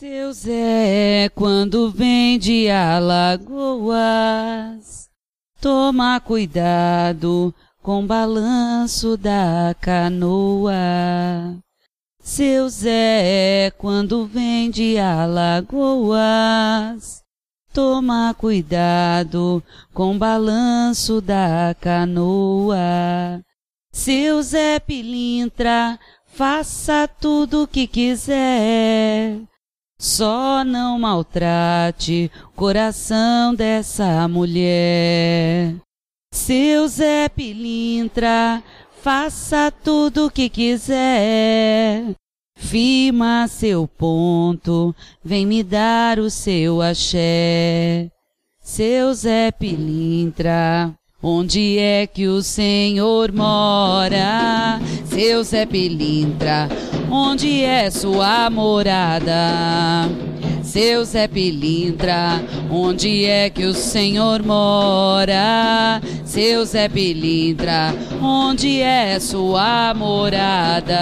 Seu Zé, quando vem de Alagoas, toma cuidado com balanço da canoa. Seu Zé, quando vem de Alagoas, toma cuidado com balanço da canoa. Seu Zé Pilintra, faça tudo o que quiser. Só não maltrate o coração dessa mulher. Seu Zé Pilintra, faça tudo o que quiser. Firma seu ponto, vem me dar o seu axé. Seu Zé Pilintra, onde é que o Senhor mora? Seu Zé Pilintra, onde é sua morada? Seu Zé Pilintra, onde é que o Senhor mora? Seu Zé Pilintra, onde é sua morada?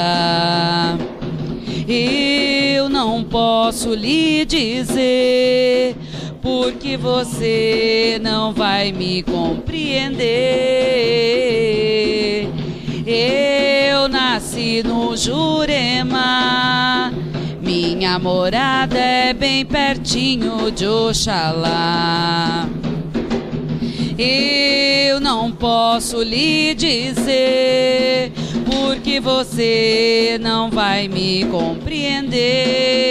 Eu não posso lhe dizer, porque você não vai me compreender. Eu nasci no Jurema, minha morada é bem pertinho de Oxalá. Eu não posso lhe dizer, porque você não vai me compreender.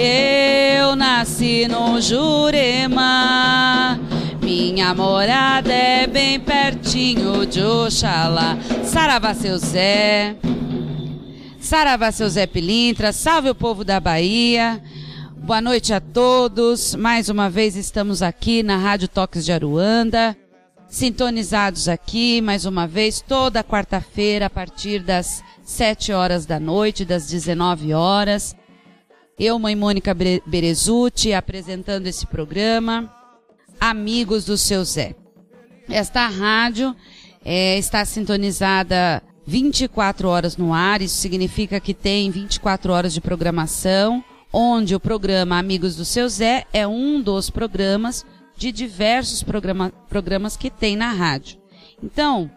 Eu nasci no Jurema, minha morada é bem pertinho de Oxalá. Saravá, seu Zé. Saravá, seu Zé Pilintra. Salve o povo da Bahia. Boa noite a todos. Mais uma vez estamos aqui na Rádio Toques de Aruanda, sintonizados aqui mais uma vez toda quarta-feira a partir das 7 horas da noite, das 19 horas. Eu, mãe Mônica Berezuti, apresentando esse programa, Amigos do Seu Zé. Esta rádio eh, está sintonizada 24 horas no ar, isso significa que tem 24 horas de programação, onde o programa Amigos do Seu Zé é um dos programas de diversos programa- programas que tem na rádio. Então,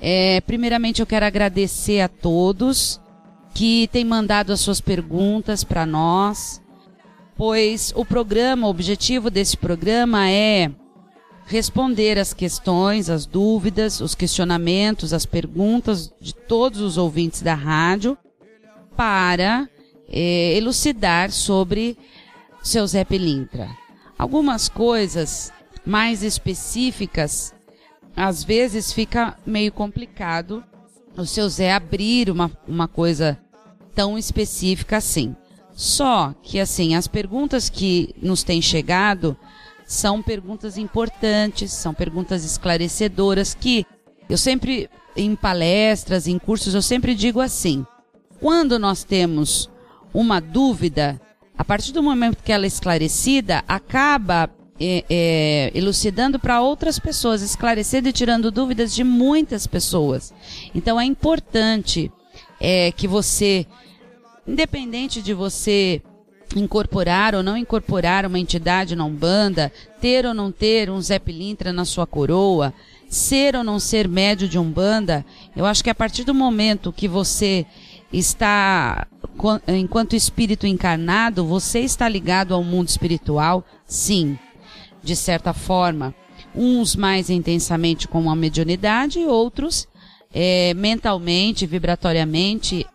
eh, primeiramente eu quero agradecer a todos que têm mandado as suas perguntas para nós, pois o programa, o objetivo desse programa é responder as questões, as dúvidas, os questionamentos, as perguntas de todos os ouvintes da rádio para eh, elucidar sobre seu Zé Pilintra. Algumas coisas mais específicas, às vezes fica meio complicado o seu Zé abrir uma, uma coisa tão específica assim. Só que, assim, as perguntas que nos têm chegado são perguntas importantes, são perguntas esclarecedoras que eu sempre, em palestras, em cursos, eu sempre digo assim: quando nós temos uma dúvida, a partir do momento que ela é esclarecida, acaba é, é, elucidando para outras pessoas, esclarecendo e tirando dúvidas de muitas pessoas. Então é importante é, que você, independente de você incorporar ou não incorporar uma entidade na Umbanda, ter ou não ter um Zé Pilintra na sua coroa, ser ou não ser médio de Umbanda, eu acho que a partir do momento que você está, enquanto espírito encarnado, você está ligado ao mundo espiritual, sim, de certa forma. Uns mais intensamente com a mediunidade, outros é, mentalmente, vibratoriamente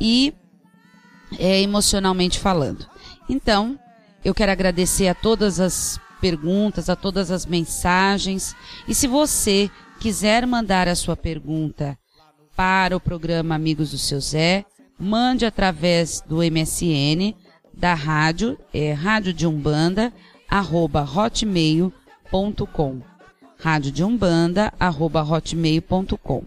e é, emocionalmente falando. Então, eu quero agradecer a todas as perguntas, a todas as mensagens. E se você quiser mandar a sua pergunta para o programa Amigos do Seu Zé, mande através do MSN da rádio, é rádio de Umbanda, arroba hotmail.com. Rádio de Umbanda, arroba hotmail.com.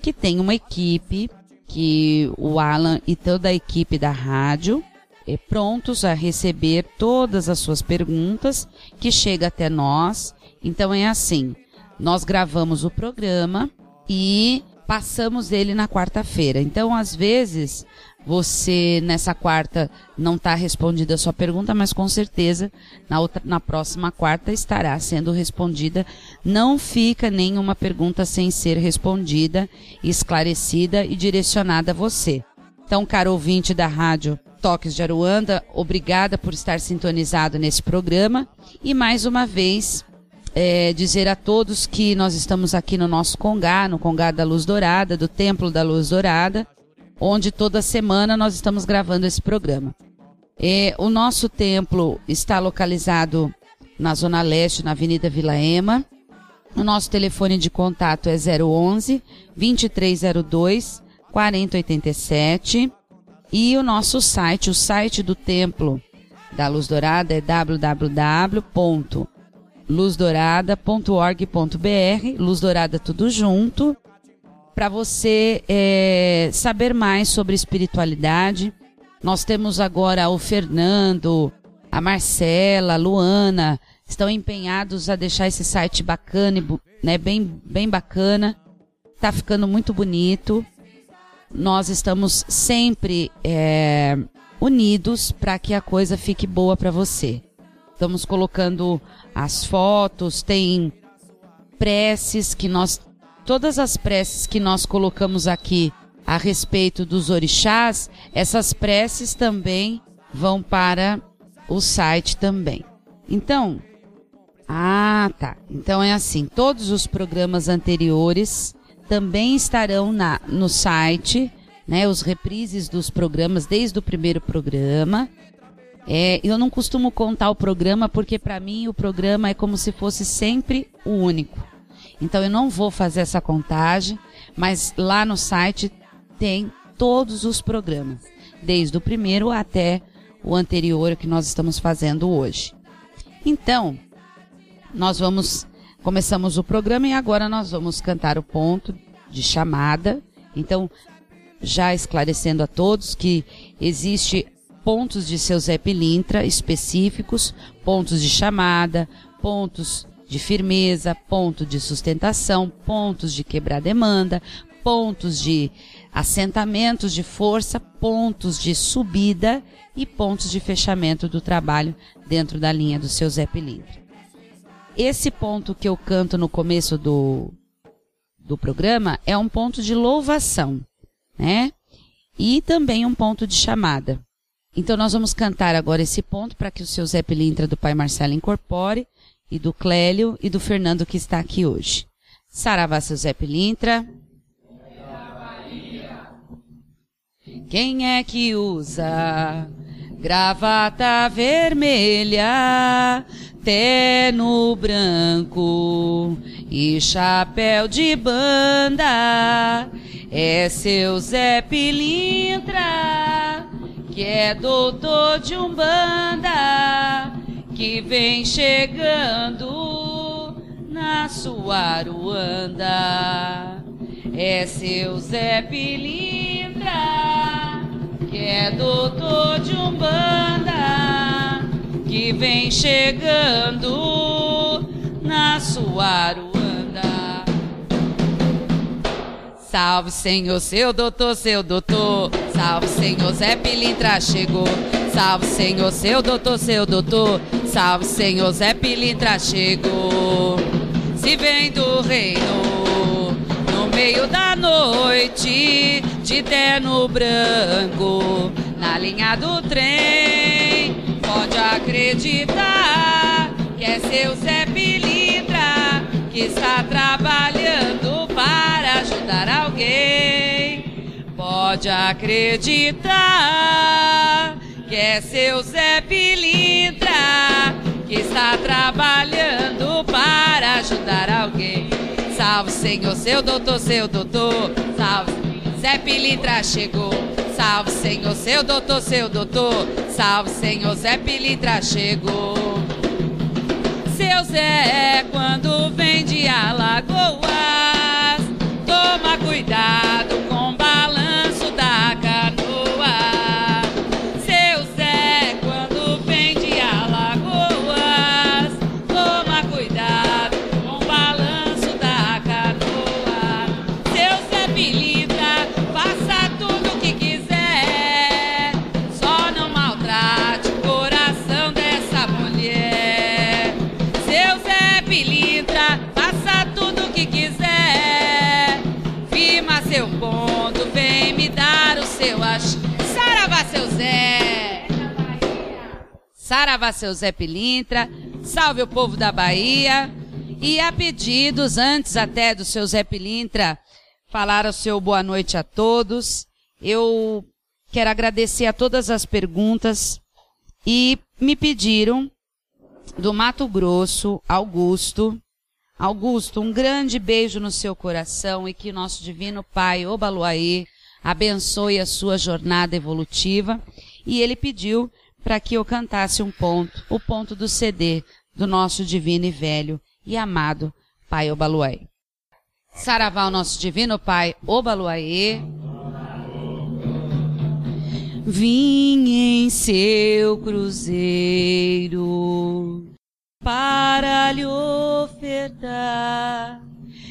Que tem uma equipe, que o Alan e toda a equipe da rádio é prontos a receber todas as suas perguntas que chega até nós. Então é assim, nós gravamos o programa e passamos ele na quarta-feira. Então, às vezes, você nessa quarta não está respondida a sua pergunta, mas com certeza na, outra, na próxima quarta estará sendo respondida. Não fica nenhuma pergunta sem ser respondida, esclarecida e direcionada a você. Então, caro ouvinte da rádio Toques de Aruanda, obrigada por estar sintonizado nesse programa e mais uma vez é, dizer a todos que nós estamos aqui no nosso Congá, no Congá da Luz Dourada, do Templo da Luz Dourada, onde toda semana nós estamos gravando esse programa. É, o nosso templo está localizado na Zona Leste, na Avenida Vila Ema. O nosso telefone de contato é 011 2302 4087. E o nosso site, o site do templo da Luz Dourada é www luzdourada.org.br, Luz Dourada tudo junto, para você é, saber mais sobre espiritualidade. Nós temos agora o Fernando, a Marcela, a Luana, estão empenhados a deixar esse site bacana, né, bem, bem bacana. Tá ficando muito bonito. Nós estamos sempre é, unidos para que a coisa fique boa para você. Estamos colocando as fotos, tem preces que nós, todas as preces que nós colocamos aqui a respeito dos orixás, essas preces também vão para o site também. Então, ah, tá. Então é assim, todos os programas anteriores também estarão na, no site, né, os reprises dos programas desde o primeiro programa é, eu não costumo contar o programa porque para mim o programa é como se fosse sempre o único. Então eu não vou fazer essa contagem, mas lá no site tem todos os programas, desde o primeiro até o anterior que nós estamos fazendo hoje. Então, nós vamos começamos o programa e agora nós vamos cantar o ponto de chamada. Então, já esclarecendo a todos que existe pontos de seu Zé Pilintra específicos, pontos de chamada, pontos de firmeza, ponto de sustentação, pontos de quebrar demanda, pontos de assentamentos de força, pontos de subida e pontos de fechamento do trabalho dentro da linha do seu Zé Pilintra. Esse ponto que eu canto no começo do, do programa é um ponto de louvação, né? E também um ponto de chamada. Então nós vamos cantar agora esse ponto para que o seu Zé Pilintra do pai Marcelo incorpore, e do Clélio e do Fernando que está aqui hoje. Saravá, seu Zé Pilintra. Quem é que usa gravata vermelha, terno branco e chapéu de banda? É seu Zé Pilintra que é doutor de Umbanda, que vem chegando na sua Aruanda. É seu Zé Pilintra, que é doutor de Umbanda, que vem chegando na sua Aruanda. Salve, Senhor, seu doutor, seu doutor. Salve, Senhor, Zé Pilintra chegou. Salve, Senhor, seu doutor, seu doutor. Salve, Senhor, Zé Pilintra chegou. Se vem do reino, no meio da noite, de terno branco, na linha do trem, pode acreditar que é seu Zé Pilintra que está trabalhando para ajudar alguém. Pode acreditar que é seu Zé Pilintra que está trabalhando para ajudar alguém. Salve, Senhor, seu doutor, seu doutor. Salve, Zé Pilintra chegou. Salve, Senhor, seu doutor, seu doutor. Salve, Senhor, Zé Pilintra chegou. Seu Zé, quando vem de Alagoas, Saravá, seu Zé Pilintra. Salve o povo da Bahia. E a pedidos, antes até do seu Zé Pilintra, falar o seu boa noite a todos. Eu quero agradecer a todas as perguntas e me pediram do Mato Grosso, Augusto. Augusto, um grande beijo no seu coração e que nosso divino Pai, Obaluaê, abençoe a sua jornada evolutiva. E ele pediu para que eu cantasse um ponto, o ponto do CD do nosso divino e velho e amado Pai Obaluaê. Saravá, o nosso divino Pai Obaluaê. Vim em seu cruzeiro para lhe ofertar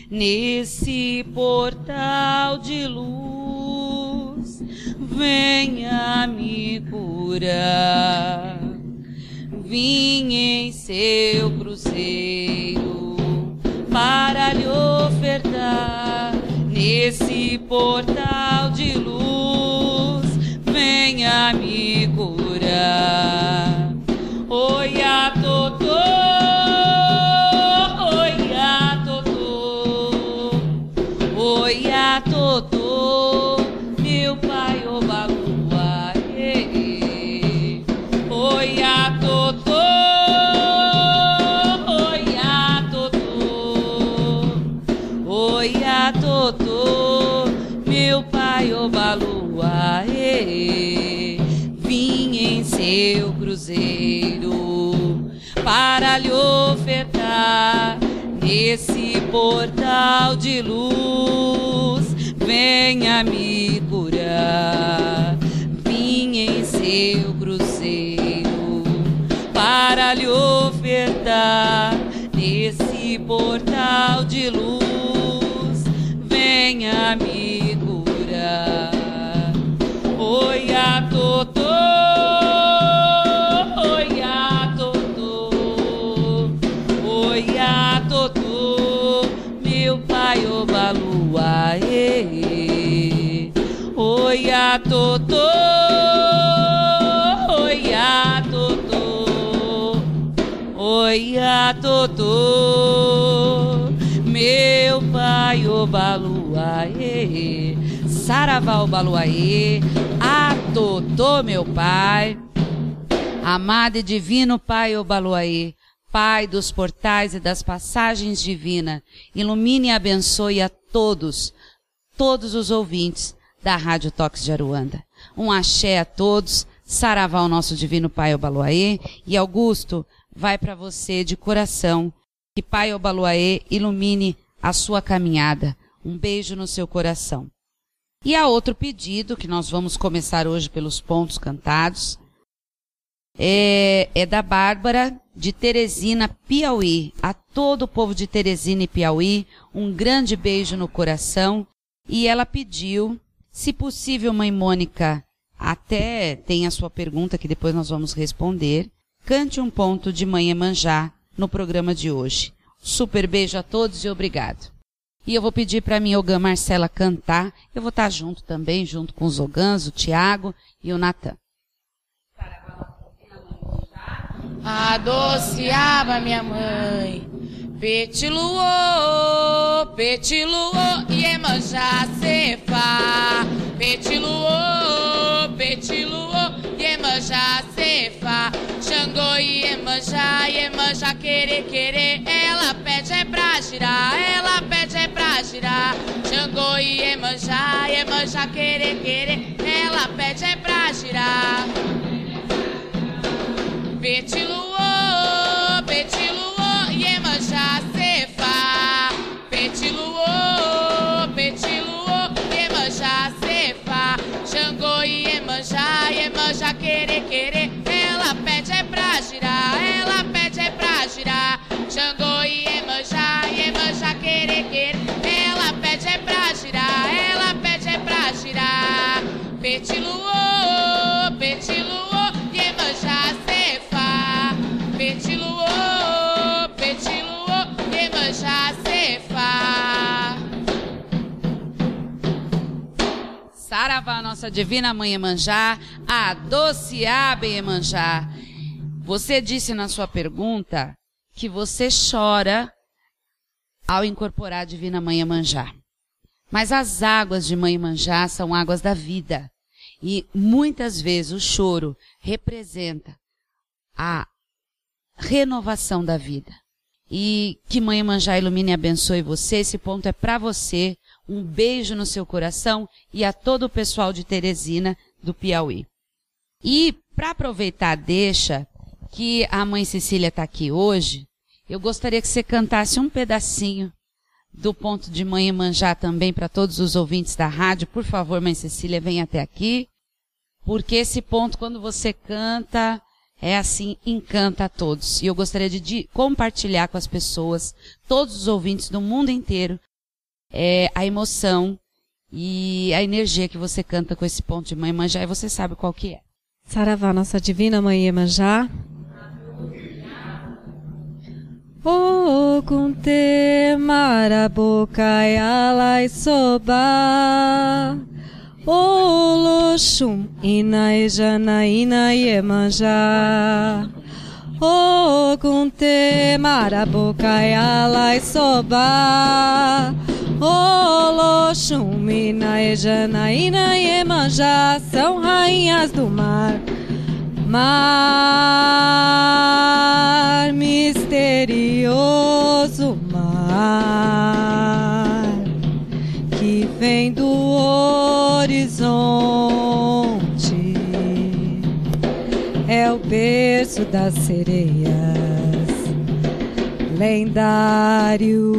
nesse portal de luz. Venha me curar. Vim em seu cruzeiro para lhe ofertar nesse portal de luz. Venha me curar. Nesse portal de luz. Venha me curar. Vim em seu cruzeiro para lhe ofertar nesse portal Oi, a Totô. Meu pai, o baluaê. Saravá, o. A Totô, meu pai. Amado e divino Pai Obaluaê, Pai dos portais e das passagens divinas, ilumine e abençoe a todos, todos os ouvintes da Rádio Toques de Aruanda. Um axé a todos, saravá ao nosso divino Pai Obaluaê, e Augusto, vai para você de coração, que Pai Obaluaê ilumine a sua caminhada. Um beijo no seu coração. E há outro pedido, que nós vamos começar hoje pelos pontos cantados, é, é da Bárbara de Teresina, Piauí. A todo o povo de Teresina e Piauí, um grande beijo no coração. E ela pediu, se possível, mãe Mônica, até tem a sua pergunta que depois nós vamos responder, cante um ponto de Mãe Emanjá no programa de hoje. Super beijo a todos e obrigado. E eu vou pedir para minha Ogã Marcela cantar. Eu vou estar junto também, junto com os Ogãs, o Tiago e o Natan. Adociava minha mãe, petiluô, petiluô, Iemanjá cefa, petiluô, petiluô, Iemanjá cefa, Xangô Iemanjá, Iemanjá querer, querer, ela pede é pra girar, ela pede é pra girar, Xangô Iemanjá, Iemanjá querer, querer, ela pede é pra girar. Petiluô, Petiluô, petiluô, Iemanjá. Petiluô, petiluô, Iemanjá cefa. Saravá, nossa divina mãe Emanjá, a doceabe Emanjá. Você disse na sua pergunta que você chora ao incorporar a divina mãe Emanjá. Mas as águas de mãe Emanjá são águas da vida. E muitas vezes o choro representa a renovação da vida. E que Mãe Manjá ilumine e abençoe você. Esse ponto é para você. Um beijo no seu coração e a todo o pessoal de Teresina, do Piauí. E para aproveitar deixa que a Mãe Cecília está aqui hoje, eu gostaria que você cantasse um pedacinho do ponto de Mãe Manjá também para todos os ouvintes da rádio. Por favor, Mãe Cecília, venha até aqui. Porque esse ponto, quando você canta, é assim, encanta a todos. E eu gostaria de, de compartilhar com as pessoas, todos os ouvintes do mundo inteiro, é, a emoção e a energia que você canta com esse ponto de Mãe Manjá, e você sabe qual que é. Saravá, nossa divina mãe Iemanjá. O kunte marabokai alai soba. O loxum ina ejana ina Iemanjá. O kunte marabokai alai soba. O loxum ina ejana ina Iemanjá são rainhas do mar. Mar berço das sereias, lendário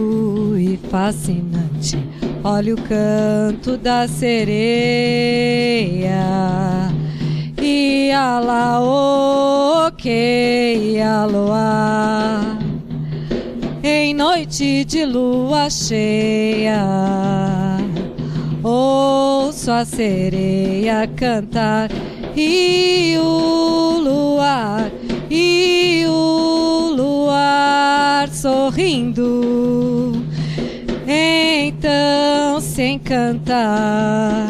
e fascinante. Olha o canto da sereia e alaô que aloá em noite de lua cheia ouço a sereia cantar e o luar e o luar sorrindo então se encanta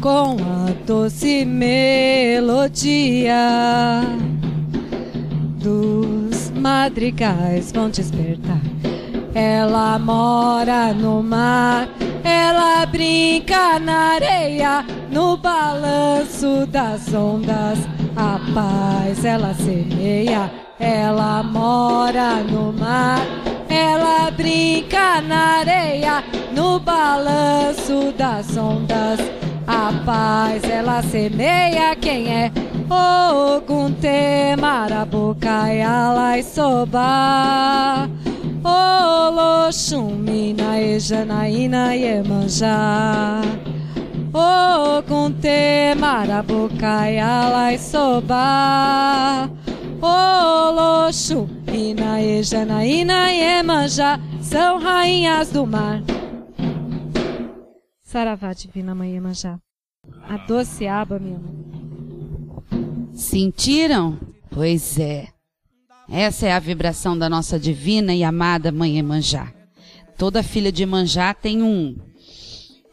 com a doce melodia dos madrigais vão despertar. Ela mora no mar, ela brinca na areia, no balanço das ondas. A paz ela semeia, ela mora no mar, ela brinca na areia, no balanço das ondas. A paz ela semeia quem é? Ogunte marabukai alai soba. Oloxum mina ejanaína Iemanjá Ogunte Arabucaia, Lai Soba. Oloxu, Inaê, Janaína e Emanjá são rainhas do mar. Saravá, Divina Mãe Emanjá. A doce aba, meu amor. Sentiram? Pois é. Essa é a vibração da nossa divina e amada Mãe Emanjá. Toda filha de Emanjá tem um,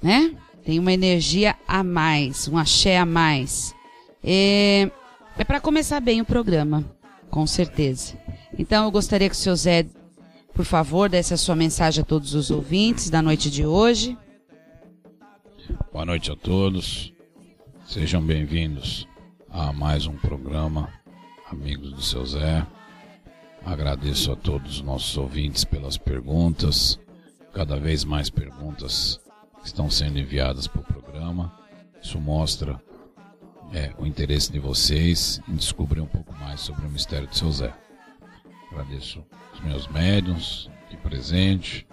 né? Tem uma energia a mais, um axé a mais. É, é para começar bem o programa, com certeza. Então eu gostaria que o seu Zé, por favor, desse a sua mensagem a todos os ouvintes da noite de hoje. Boa noite a todos. Sejam bem-vindos a mais um programa Amigos do seu Zé. Agradeço a todos os nossos ouvintes pelas perguntas, cada vez mais perguntas estão sendo enviadas para o programa. Isso mostra é, o interesse de vocês em descobrir um pouco mais sobre o mistério de seu Zé. Agradeço os meus médiums aqui presentes,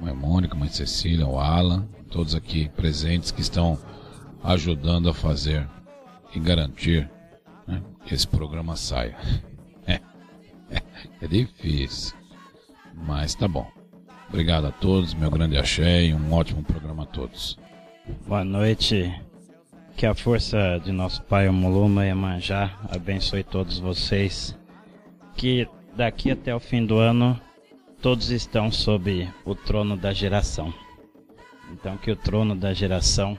mãe Mônica, mãe Cecília, o Alan, todos aqui presentes que estão ajudando a fazer e garantir né, que esse programa saia. É difícil. Mas tá bom. Obrigado a todos, meu grande axé e um ótimo programa a todos. Boa noite. Que a força de nosso Pai Omuluma e Manjá abençoe todos vocês. Que daqui até o fim do ano todos estão sob o trono da geração. Então que o trono da geração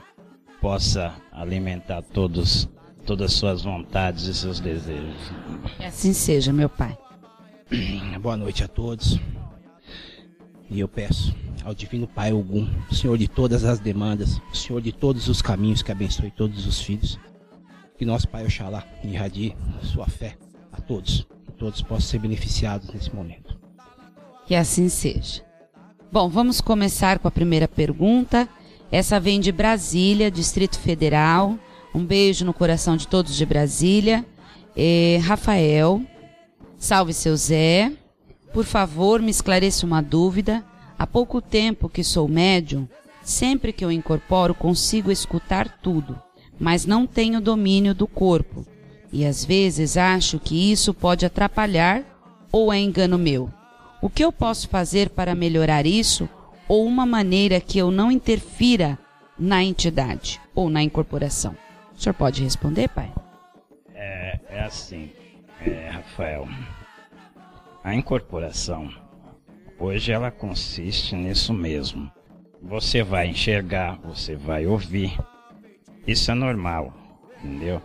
possa alimentar todos todas as suas vontades e seus desejos. Que assim seja, meu Pai. Boa noite a todos. E eu peço ao Divino Pai Ogum, Senhor de todas as demandas, Senhor de todos os caminhos, que abençoe todos os filhos. Que nosso Pai Oxalá irradie sua fé a todos, que todos possam ser beneficiados nesse momento. Que assim seja. Bom, vamos começar com a primeira pergunta. Essa vem de Brasília, Distrito Federal. Um beijo no coração de todos de Brasília. Rafael, Salve seu Zé. Por favor, me esclareça uma dúvida. Há pouco tempo que sou médium, sempre que eu incorporo consigo escutar tudo, mas não tenho domínio do corpo. E às vezes acho que isso pode atrapalhar ou é engano meu. O que eu posso fazer para melhorar isso ou uma maneira que eu não interfira na entidade ou na incorporação? O senhor pode responder, pai? É, é assim é, Rafael, a incorporação hoje ela consiste nisso mesmo. Você vai enxergar, você vai ouvir. Isso é normal, entendeu?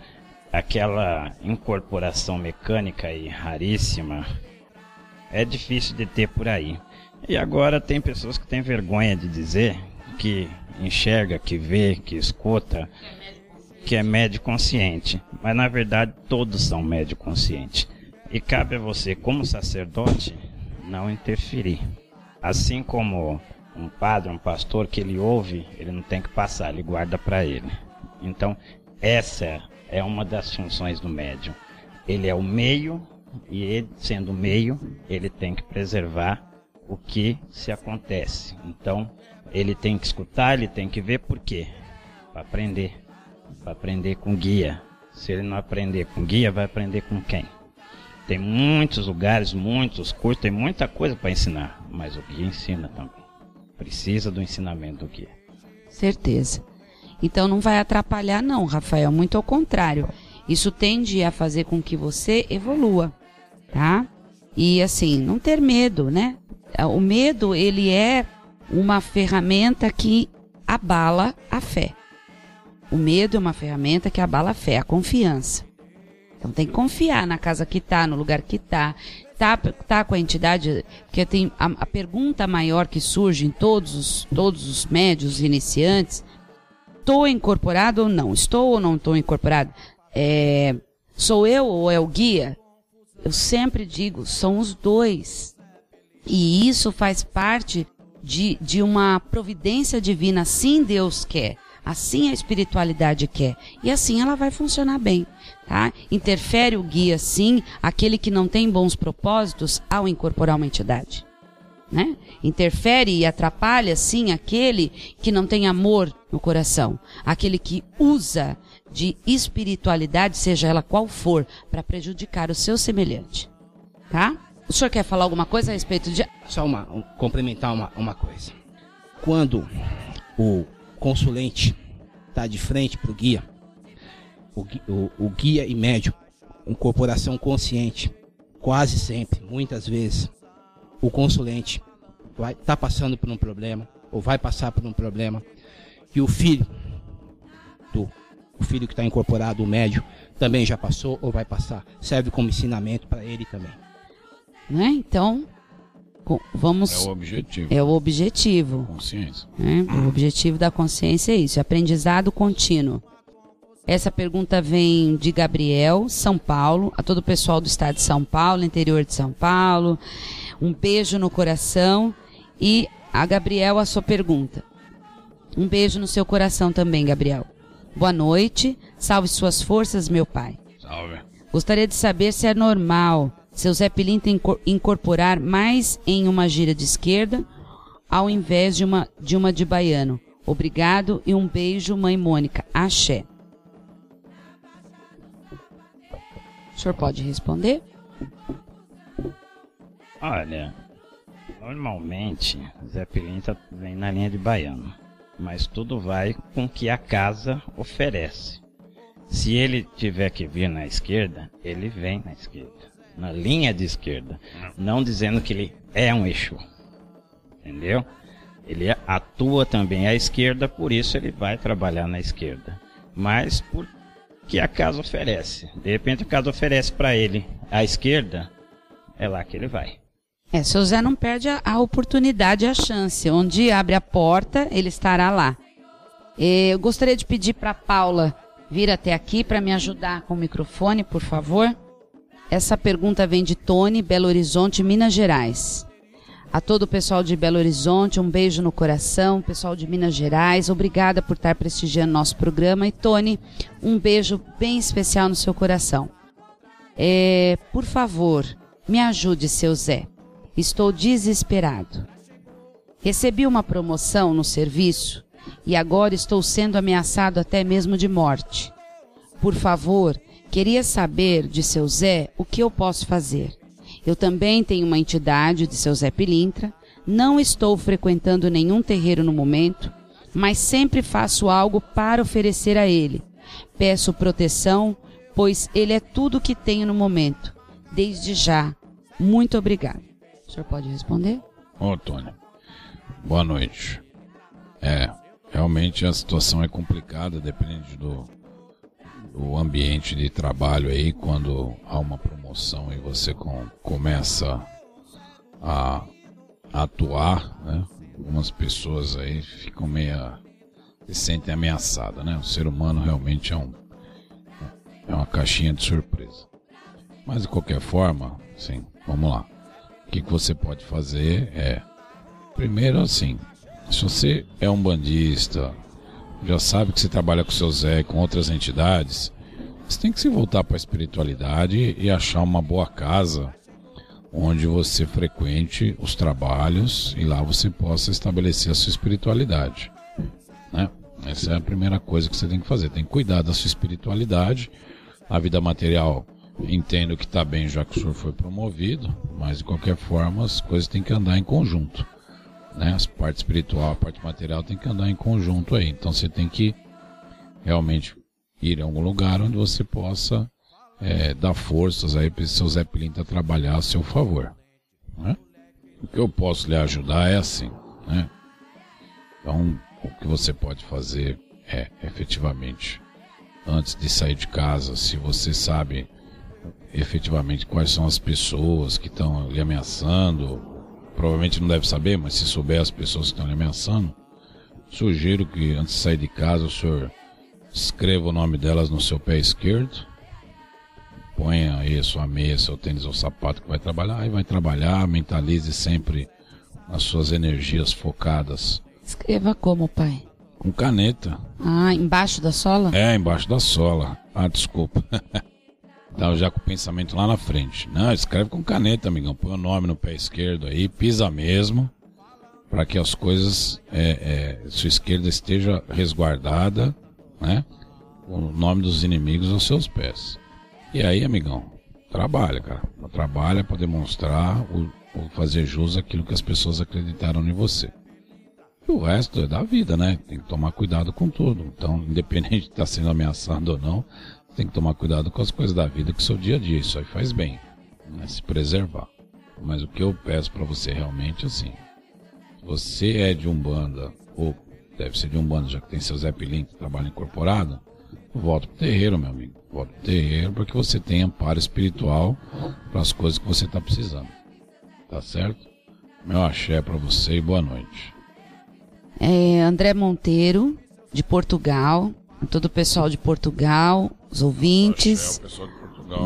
Aquela incorporação mecânica e raríssima é difícil de ter por aí. E agora tem pessoas que têm vergonha de dizer que enxerga, que vê, que escuta, que é médio consciente, mas na verdade todos são médio consciente. E cabe a você, como sacerdote, não interferir. Assim como um padre, um pastor que ele ouve, ele não tem que passar, ele guarda para ele. Então, essa é uma das funções do médium. Ele é o meio e ele, sendo o meio, ele tem que preservar o que se acontece. Então, ele tem que escutar, ele tem que ver por quê? Para aprender para aprender com guia. Se ele não aprender com guia, vai aprender com quem? Tem muitos lugares, muitos cursos, tem muita coisa para ensinar, mas o guia ensina também. Precisa do ensinamento do guia. Certeza. Então não vai atrapalhar não, Rafael, muito ao contrário. Isso tende a fazer com que você evolua, tá? E assim, não ter medo, né? O medo, ele é uma ferramenta que abala a fé. O medo é uma ferramenta que abala a fé, a confiança. Então tem que confiar na casa que está, no lugar que está. Tá, tá com a entidade, porque tem a, a, pergunta maior que surge em todos os, todos os médios iniciantes, estou incorporado ou não? Estou ou não estou incorporado? É, sou eu ou é o guia? Eu sempre digo, são os dois. E isso faz parte de, de uma providência divina, assim Deus quer. Assim a espiritualidade quer. E assim ela vai funcionar bem. Tá? Interfere o guia, sim, aquele que não tem bons propósitos ao incorporar uma entidade. né? Interfere e atrapalha, sim, aquele que não tem amor no coração, aquele que usa de espiritualidade, seja ela qual for, para prejudicar o seu semelhante, tá? O senhor quer falar alguma coisa a respeito de... Só uma, um, complementar uma, uma coisa. Quando o consulente está de frente para o guia, o, o guia e médio, incorporação consciente, quase sempre, muitas vezes, o consulente vai estar tá passando por um problema ou vai passar por um problema e o filho do o filho que está incorporado, o médio, também já passou ou vai passar. Serve como ensinamento para ele também. Né? Então, vamos. É o objetivo. É o objetivo. Consciência. Né? O objetivo da consciência é isso, é aprendizado contínuo. Essa pergunta vem de Gabriel, São Paulo, a todo o pessoal do estado de São Paulo, interior de São Paulo. Um beijo no coração. E a Gabriel, a sua pergunta. Um beijo no seu coração também, Gabriel. Boa noite. Salve suas forças, meu pai. Salve. Gostaria de saber se é normal seu Zé Pilinta incorporar mais em uma gira de esquerda ao invés de uma de, uma de baiano. Obrigado e um beijo, mãe Mônica. Axé. O senhor pode responder? Olha, normalmente Zé Pilinta vem na linha de baiano mas tudo vai com o que a casa oferece. Se ele tiver que vir na esquerda, ele vem na esquerda, na linha de esquerda, não dizendo que ele é um eixo. Entendeu? Ele atua também à esquerda, por isso ele vai trabalhar na esquerda. Mas por que a casa oferece. De repente a casa oferece para ele a esquerda, é lá que ele vai. É, seu Zé não perde a, a oportunidade, a chance. Onde abre a porta, ele estará lá. Eu gostaria de pedir para Paula vir até aqui para me ajudar com o microfone, por favor. Essa pergunta vem de Tony, Belo Horizonte, Minas Gerais. A todo o pessoal de Belo Horizonte, um beijo no coração. Pessoal de Minas Gerais, obrigada por estar prestigiando nosso programa. E Tony, um beijo bem especial no seu coração. É, por favor, me ajude, seu Zé. Estou desesperado. Recebi uma promoção no serviço e agora estou sendo ameaçado até mesmo de morte. Por favor, queria saber de seu Zé o que eu posso fazer. Eu também tenho uma entidade de seu Zé Pilintra, não estou frequentando nenhum terreiro no momento, mas sempre faço algo para oferecer a ele. Peço proteção, pois ele é tudo que tenho no momento. Desde já, muito obrigado. O senhor pode responder? Ô, Tony. Boa noite. É, realmente a situação é complicada, depende do, do ambiente de trabalho aí, quando há uma promoção e você com, começa a, a atuar, né? Algumas pessoas aí ficam meio. se sentem ameaçadas, né? O ser humano realmente é um. É uma caixinha de surpresa. Mas de qualquer forma, sim, vamos lá o que, que você pode fazer é, primeiro assim, se você é um bandista, já sabe que você trabalha com o seu Zé, com outras entidades, você tem que se voltar para a espiritualidade e achar uma boa casa onde você frequente os trabalhos e lá você possa estabelecer a sua espiritualidade. Né? Essa é a primeira coisa que você tem que fazer. Tem que cuidar da sua espiritualidade. A vida material Entendo que está bem já que o senhor foi promovido, mas de qualquer forma as coisas têm que andar em conjunto. Né? As partes espiritual, a parte material tem que andar em conjunto aí. Então você tem que realmente ir a algum lugar onde você possa é, dar forças aí para esse seu Zé Pilinta trabalhar a seu favor. Né? O que eu posso lhe ajudar é assim. Né? Então, o que você pode fazer é efetivamente, antes de sair de casa, se você sabe efetivamente quais são as pessoas que estão lhe ameaçando. Provavelmente não deve saber, mas se souber as pessoas que estão lhe ameaçando, sugiro que antes de sair de casa o senhor escreva o nome delas no seu pé esquerdo. Ponha aí sua meia, seu tênis ou sapato que vai trabalhar e vai trabalhar. Mentalize sempre as suas energias focadas. Escreva como, pai? Com caneta. Ah, embaixo da sola? É, embaixo da sola. Ah, desculpa. Tava já com o pensamento lá na frente. Não, escreve com caneta, amigão. Põe o nome no pé esquerdo aí, pisa mesmo, para que as coisas, é, é, sua esquerda esteja resguardada, né? O nome dos inimigos aos seus pés. E aí, amigão, trabalha, cara. Trabalha para demonstrar o, o fazer jus aquilo que as pessoas acreditaram em você. E o resto é da vida, né? Tem que tomar cuidado com tudo. Então, independente de estar tá sendo ameaçado ou não, tem que tomar cuidado com as coisas da vida que seu dia a dia. Isso aí faz bem, né? se preservar. Mas o que eu peço para você realmente, assim, você é de Umbanda, ou deve ser de Umbanda, já que tem seu Zé Pilim que trabalha incorporado, volta pro terreiro, meu amigo. Volta pro terreiro para que você tenha amparo espiritual para as coisas que você está precisando. Tá certo? Meu axé para você e boa noite. É André Monteiro, de Portugal, todo o pessoal de Portugal, os ouvintes.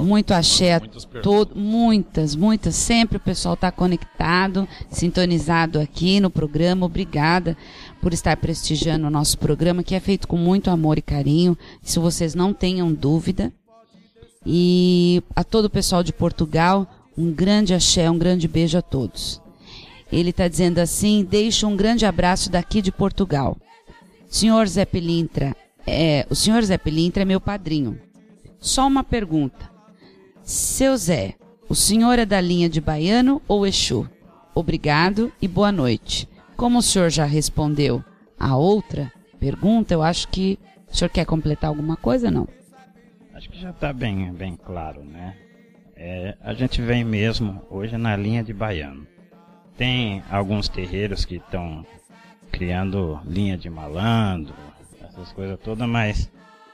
muito axé a todo, muitas, muitas. Sempre o pessoal está conectado, sintonizado aqui no programa. Obrigada por estar prestigiando o nosso programa, que é feito com muito amor e carinho. Se vocês não tenham dúvida. E a todo o pessoal de Portugal, um grande axé, um grande beijo a todos. Ele está dizendo assim: deixa um grande abraço daqui de Portugal. Senhor Zé Pelintra, é, o senhor Zé Pelintra é meu padrinho. Só uma pergunta. Seu Zé, o senhor é da linha de Baiano ou Exu? Obrigado e boa noite. Como o senhor já respondeu a outra pergunta, eu acho que o senhor quer completar alguma coisa, não? Acho que já está bem, bem claro, né? É, a gente vem mesmo hoje na linha de Baiano. Tem alguns terreiros que estão criando linha de malandro, essas coisas todas, mas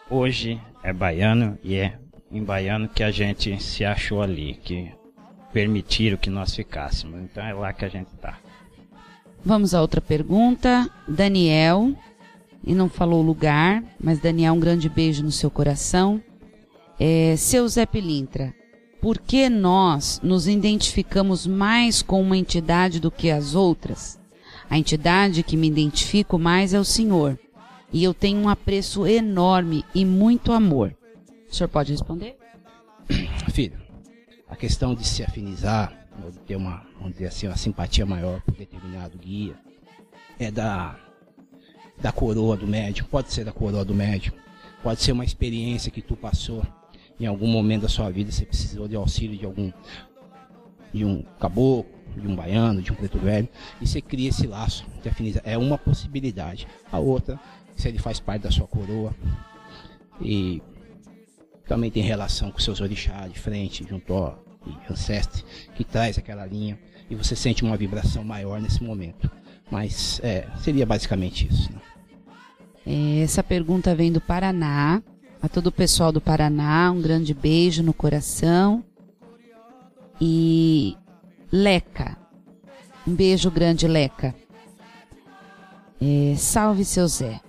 hoje é baiano e é em baiano que a gente se achou ali, que permitiram que nós ficássemos. Então é lá que a gente está. Vamos a outra pergunta. Daniel, e não falou lugar, mas Daniel, um grande beijo no seu coração. É, seu Zé Pilintra, por que nós nos identificamos mais com uma entidade do que as outras? A entidade que me identifico mais é o Senhor e eu tenho um apreço enorme e muito amor. O senhor pode responder? Filho, a questão de se afinizar, de ter uma, vamos dizer assim, uma simpatia maior por determinado guia, é da, da coroa do médium, pode ser da coroa do médium, pode ser uma experiência que tu passou em algum momento da sua vida, você precisou de auxílio de algum de um caboclo, de um baiano, de um preto velho, e você cria esse laço de afinidade. É uma possibilidade. A outra se ele faz parte da sua coroa. E também tem relação com seus orixás de frente, junto e ancestre, que traz aquela linha e você sente uma vibração maior nesse momento. Mas é, seria basicamente isso. Né? É, essa pergunta vem do Paraná. A todo o pessoal do Paraná, um grande beijo no coração. E Leca. Um beijo grande, Leca. É, salve seu Zé.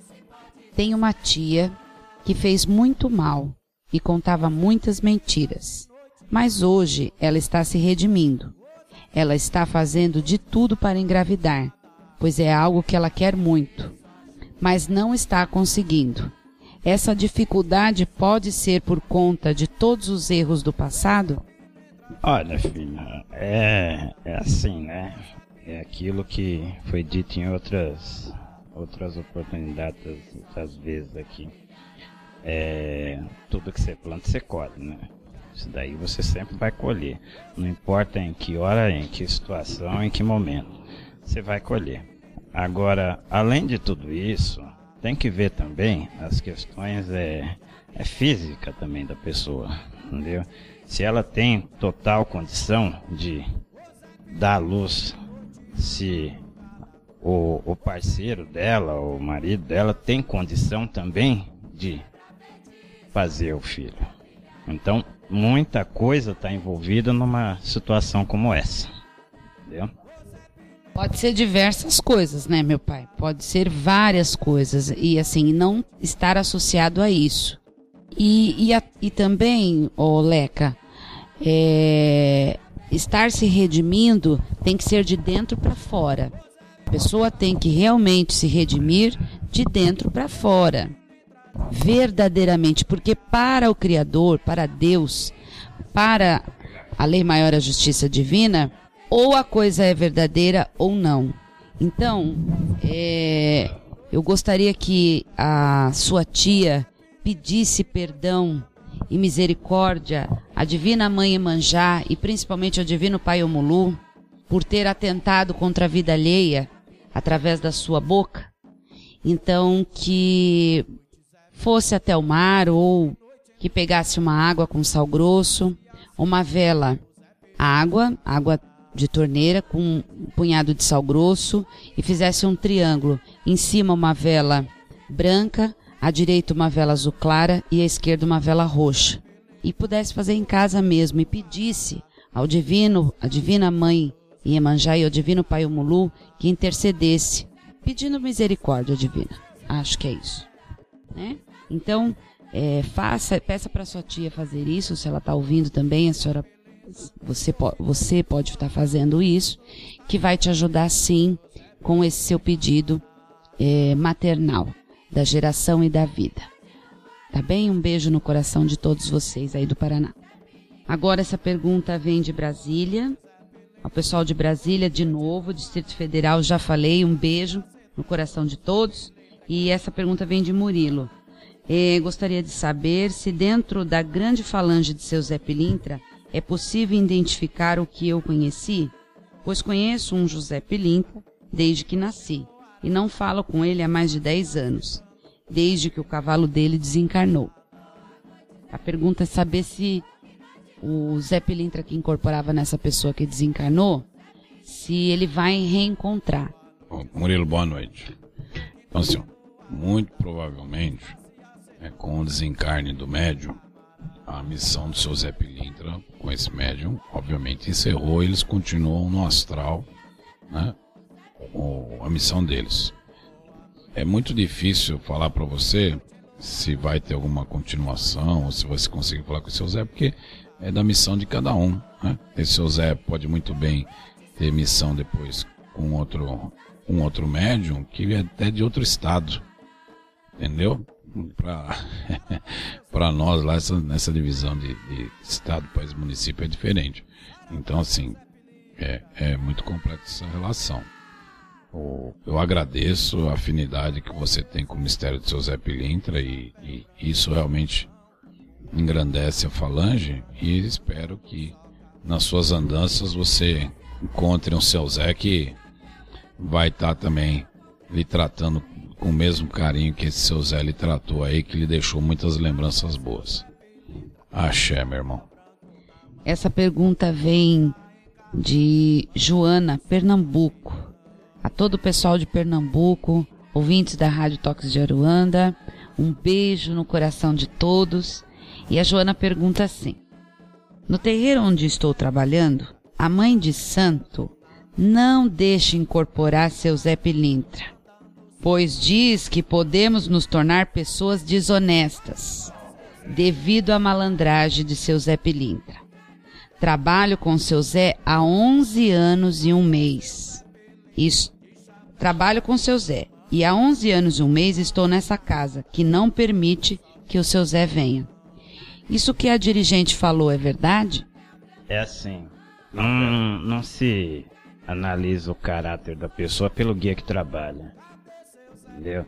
Tenho uma tia que fez muito mal e contava muitas mentiras. Mas hoje ela está se redimindo. Ela está fazendo de tudo para engravidar, pois é algo que ela quer muito, mas não está conseguindo. Essa dificuldade pode ser por conta de todos os erros do passado? Olha, filha, é, é assim, né? É aquilo que foi dito em outras outras oportunidades, outras vezes aqui. É, tudo que você planta, você colhe, né? Isso daí você sempre vai colher. Não importa em que hora, em que situação, em que momento. Você vai colher. Agora, além de tudo isso, tem que ver também as questões é, é física também da pessoa, entendeu? Se ela tem total condição de dar luz, se o, o parceiro dela, o marido dela, tem condição também de fazer o filho. Então, muita coisa está envolvida numa situação como essa. Entendeu? Pode ser diversas coisas, né, meu pai? Pode ser várias coisas. E assim, não estar associado a isso. E, e, a, e também, ô Leca, é, estar se redimindo tem que ser de dentro para fora. A pessoa tem que realmente se redimir de dentro para fora. verdadeiramente, porque para o Criador, para Deus, para a lei maior, a justiça divina, ou a coisa é verdadeira ou não. Então, é, eu gostaria que a sua tia pedisse perdão e misericórdia à Divina Mãe Emanjá e principalmente ao Divino Pai Omulu por ter atentado contra a vida alheia através da sua boca. Então, que fosse até o mar ou que pegasse uma água com sal grosso, uma vela, água, água de torneira com um punhado de sal grosso e fizesse um triângulo. Em cima uma vela branca, à direita uma vela azul clara e à esquerda uma vela roxa. E pudesse fazer em casa mesmo e pedisse ao divino, a divina mãe Iemanjá e ao divino pai Omulu que intercedesse, pedindo misericórdia divina. Acho que é isso. Né? Então, é, faça, peça para sua tia fazer isso, se ela está ouvindo também, a senhora você, você pode estar fazendo isso, que vai te ajudar sim com esse seu pedido é, maternal da geração e da vida. Tá bem? Um beijo no coração de todos vocês aí do Paraná. Agora essa pergunta vem de Brasília. Ao pessoal de Brasília, de novo, Distrito Federal, já falei, um beijo no coração de todos. E essa pergunta vem de Murilo. É, gostaria de saber se dentro da grande falange de seu Zé Pilintra é possível identificar o que eu conheci? Pois conheço um José Pilintra desde que nasci e não falo com ele há mais de 10 anos, desde que o cavalo dele desencarnou. A pergunta é saber se o Zé Pilintra que incorporava nessa pessoa que desencarnou, se ele vai reencontrar. Murilo, boa noite. Então, assim, muito provavelmente, é, com o desencarne do médium, a missão do seu Zé Pilintra com esse médium, obviamente, encerrou. Eles continuam no astral, né? A missão deles. É muito difícil falar para você se vai ter alguma continuação ou se você conseguir falar com o seu Zé, porque é da missão de cada um. Né? Esse seu Zé pode muito bem ter missão depois com outro, um outro médium que é até de outro estado. Entendeu? para nós lá essa, nessa divisão de, de estado, país, município é diferente. Então assim é, é muito complexa essa relação. Eu agradeço a afinidade que você tem com o mistério do seu Zé Pilintra e, e isso realmente engrandece a falange e espero que nas suas andanças você encontre um seu Zé que vai estar tá também lhe tratando com o mesmo carinho que esse seu Zé lhe tratou aí, que lhe deixou muitas lembranças boas. Axé, meu irmão. Essa pergunta vem de Joana, Pernambuco. A todo o pessoal de Pernambuco, ouvintes da Rádio Toques de Aruanda, um beijo no coração de todos. E a Joana pergunta assim: No terreiro onde estou trabalhando, a mãe de santo não deixa incorporar seu Zé Pilintra pois diz que podemos nos tornar pessoas desonestas, devido à malandragem de seu Zé Pilintra. Trabalho com seu Zé há 11 anos e um mês. Isso. Trabalho com seu Zé e há 11 anos e um mês estou nessa casa que não permite que o seu Zé venha. Isso que a dirigente falou é verdade? É assim. Não, não se analisa o caráter da pessoa pelo guia que trabalha entendeu?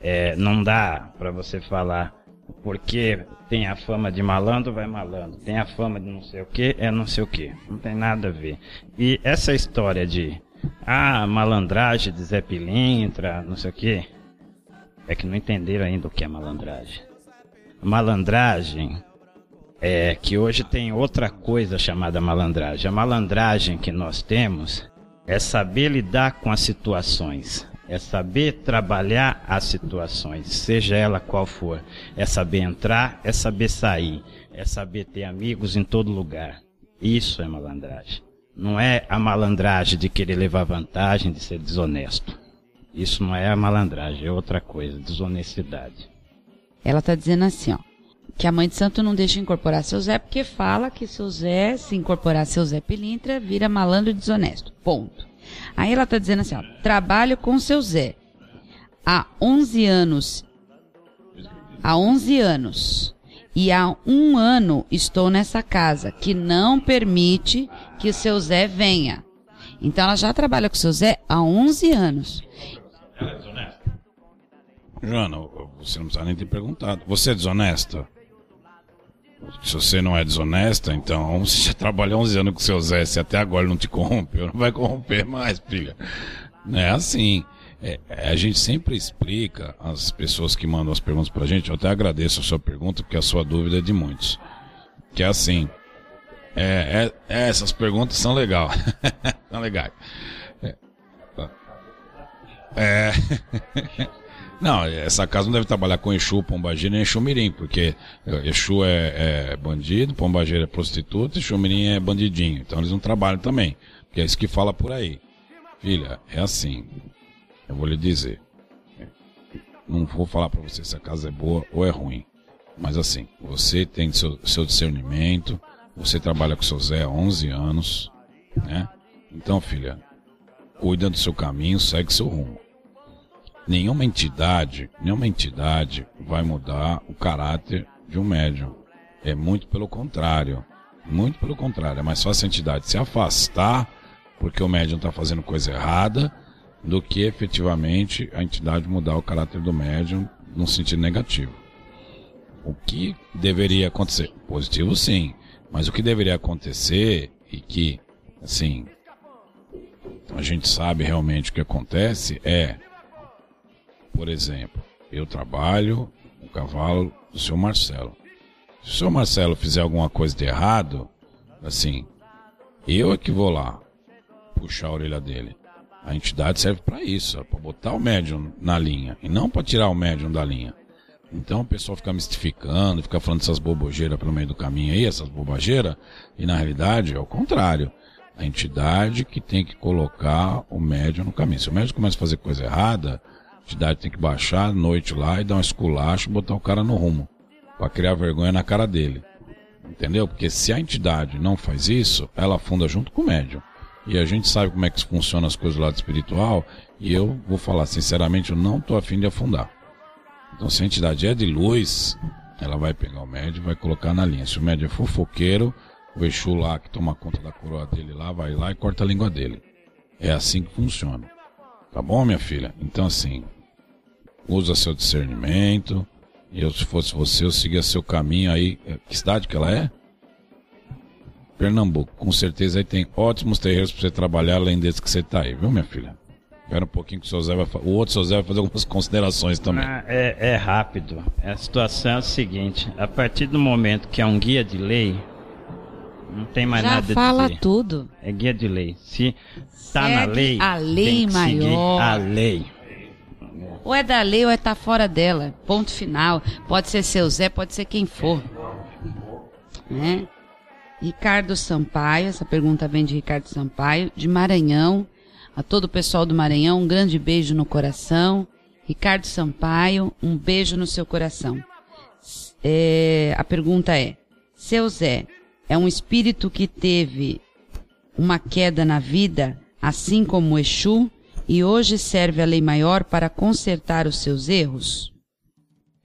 É, não dá para você falar porque tem a fama de malandro, vai malandro. Tem a fama de não sei o que, é não sei o que. Não tem nada a ver. E essa história de ah, malandragem de Zé Pilintra, não sei o que, é que não entenderam ainda o que é malandragem. Malandragem é que hoje tem outra coisa chamada malandragem. A malandragem que nós temos é saber lidar com as situações é saber trabalhar as situações, seja ela qual for. É saber entrar, é saber sair, é saber ter amigos em todo lugar. Isso é malandragem. Não é a malandragem de querer levar vantagem, de ser desonesto. Isso não é a malandragem, é outra coisa, desonestidade. Ela está dizendo assim, ó, que a mãe de santo não deixa incorporar seu Zé porque fala que seu Zé, se incorporar seu Zé Pilintra, vira malandro e desonesto. Ponto. Aí ela está dizendo assim, ó, trabalho com seu Zé há 11 anos há 11 anos. E há um ano estou nessa casa que não permite que o seu Zé venha. Então ela já trabalha com seu Zé há 11 anos. Joana, você não precisa nem ter perguntado. Você é desonesta? Se você não é desonesta, então você já trabalhou 11 anos com seu Zé, se até agora não te corrompeu, não vai corromper mais, filha. Não é assim. É, a gente sempre explica as pessoas que mandam as perguntas pra gente, eu até agradeço a sua pergunta, porque a sua dúvida é de muitos. Que é assim. É, é, é essas perguntas são legais. são legais. É. é Não, essa casa não deve trabalhar com Exu, Pombagira nem Exu Mirim, porque Exu é, é bandido, Pombagira é prostituta, Exu Mirim é bandidinho. Então eles não trabalham também. Porque é isso que fala por aí. Filha, é assim. Eu vou lhe dizer. Não vou falar para você se a casa é boa ou é ruim. Mas assim, você tem seu, seu discernimento, você trabalha com seu Zé há 11 anos, né? Então, filha, cuida do seu caminho, segue seu rumo nenhuma entidade, nenhuma entidade vai mudar o caráter de um médium. É muito pelo contrário. Muito pelo contrário. É mais fácil a entidade se afastar porque o médium está fazendo coisa errada do que efetivamente a entidade mudar o caráter do médium num sentido negativo. O que deveria acontecer? Positivo sim, mas o que deveria acontecer e que, assim, a gente sabe realmente o que acontece é por exemplo, eu trabalho o cavalo do seu Marcelo. Se o seu Marcelo fizer alguma coisa de errado, assim, eu é que vou lá puxar a orelha dele. A entidade serve para isso, para botar o médium na linha e não para tirar o médium da linha. Então o pessoal fica mistificando, fica falando essas bobogeiras pelo meio do caminho aí, essas bobageiras, e na realidade é o contrário. A entidade que tem que colocar o médium no caminho. Se o médium começa a fazer coisa errada, entidade tem que baixar à noite lá e dar um esculacho e botar o cara no rumo. para criar vergonha na cara dele. Entendeu? Porque se a entidade não faz isso, ela afunda junto com o médium. E a gente sabe como é que funciona as coisas do lado espiritual. E eu vou falar sinceramente, eu não tô afim de afundar. Então se a entidade é de luz, ela vai pegar o médium e vai colocar na linha. Se o médium é fofoqueiro, o Exu lá que toma conta da coroa dele lá, vai lá e corta a língua dele. É assim que funciona. Tá bom, minha filha? Então assim, usa seu discernimento. E eu, se fosse você, eu seguia seu caminho aí. Que cidade que ela é? Pernambuco. Com certeza aí tem ótimos terreiros para você trabalhar além desse que você tá aí, viu, minha filha? Espera um pouquinho que o seu Zé vai O outro seu Zé vai fazer algumas considerações também. Ah, é, é rápido. A situação é a seguinte: a partir do momento que é um guia de lei, não tem mais Já nada fala a dizer. tudo. É guia de lei. Se tá Segue na lei, a lei tem que seguir maior. a lei. Ou é da lei ou é tá fora dela. Ponto final. Pode ser seu Zé, pode ser quem for. Né? Ricardo Sampaio, essa pergunta vem de Ricardo Sampaio, de Maranhão. A todo o pessoal do Maranhão, um grande beijo no coração. Ricardo Sampaio, um beijo no seu coração. É, a pergunta é: Seu Zé é um espírito que teve uma queda na vida, assim como Exu, e hoje serve a lei maior para consertar os seus erros?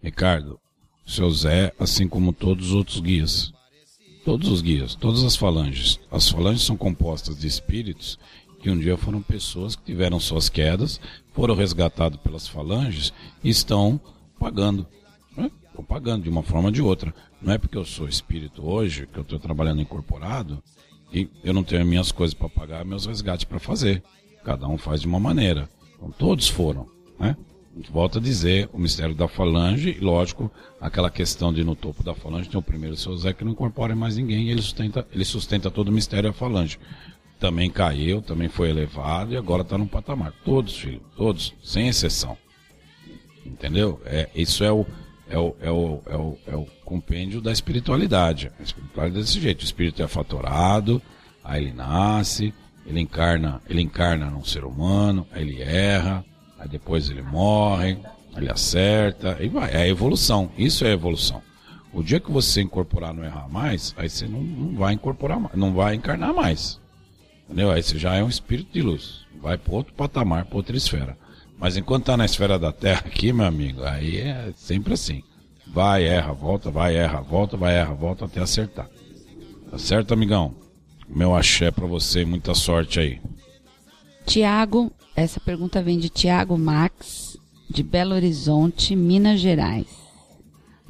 Ricardo, seu Zé, assim como todos os outros guias. Todos os guias, todas as falanges. As falanges são compostas de espíritos que um dia foram pessoas que tiveram suas quedas, foram resgatados pelas falanges e estão pagando. Né? Estão pagando de uma forma ou de outra. Não é porque eu sou espírito hoje, que eu estou trabalhando incorporado, e eu não tenho minhas coisas para pagar, meus resgates para fazer. Cada um faz de uma maneira. Então, todos foram, né? Volto a dizer, o mistério da falange, lógico, aquela questão de no topo da falange tem o primeiro seu Zé que não incorpora mais ninguém e ele sustenta, ele sustenta todo o mistério da falange. Também caiu, também foi elevado e agora está num patamar. Todos, filho, todos, sem exceção. Entendeu? É, isso é o, é o, é o, é o, é o compêndio da espiritualidade. A espiritualidade é desse jeito. O espírito é fatorado, aí ele nasce, ele encarna, ele encarna num ser humano, ele erra, aí depois ele morre, ele acerta, e vai. É a evolução. Isso é a evolução. O dia que você incorporar não errar mais, aí você não, não vai incorporar mais, não vai encarnar mais. Entendeu? Aí você já é um espírito de luz. Vai para outro patamar, para outra esfera. Mas enquanto tá na esfera da Terra aqui, meu amigo, aí é sempre assim. Vai, erra, volta, vai, erra, volta, vai, erra, volta até acertar. Tá certo, amigão? Meu axé pra você muita sorte aí. Tiago, essa pergunta vem de Tiago Max, de Belo Horizonte, Minas Gerais.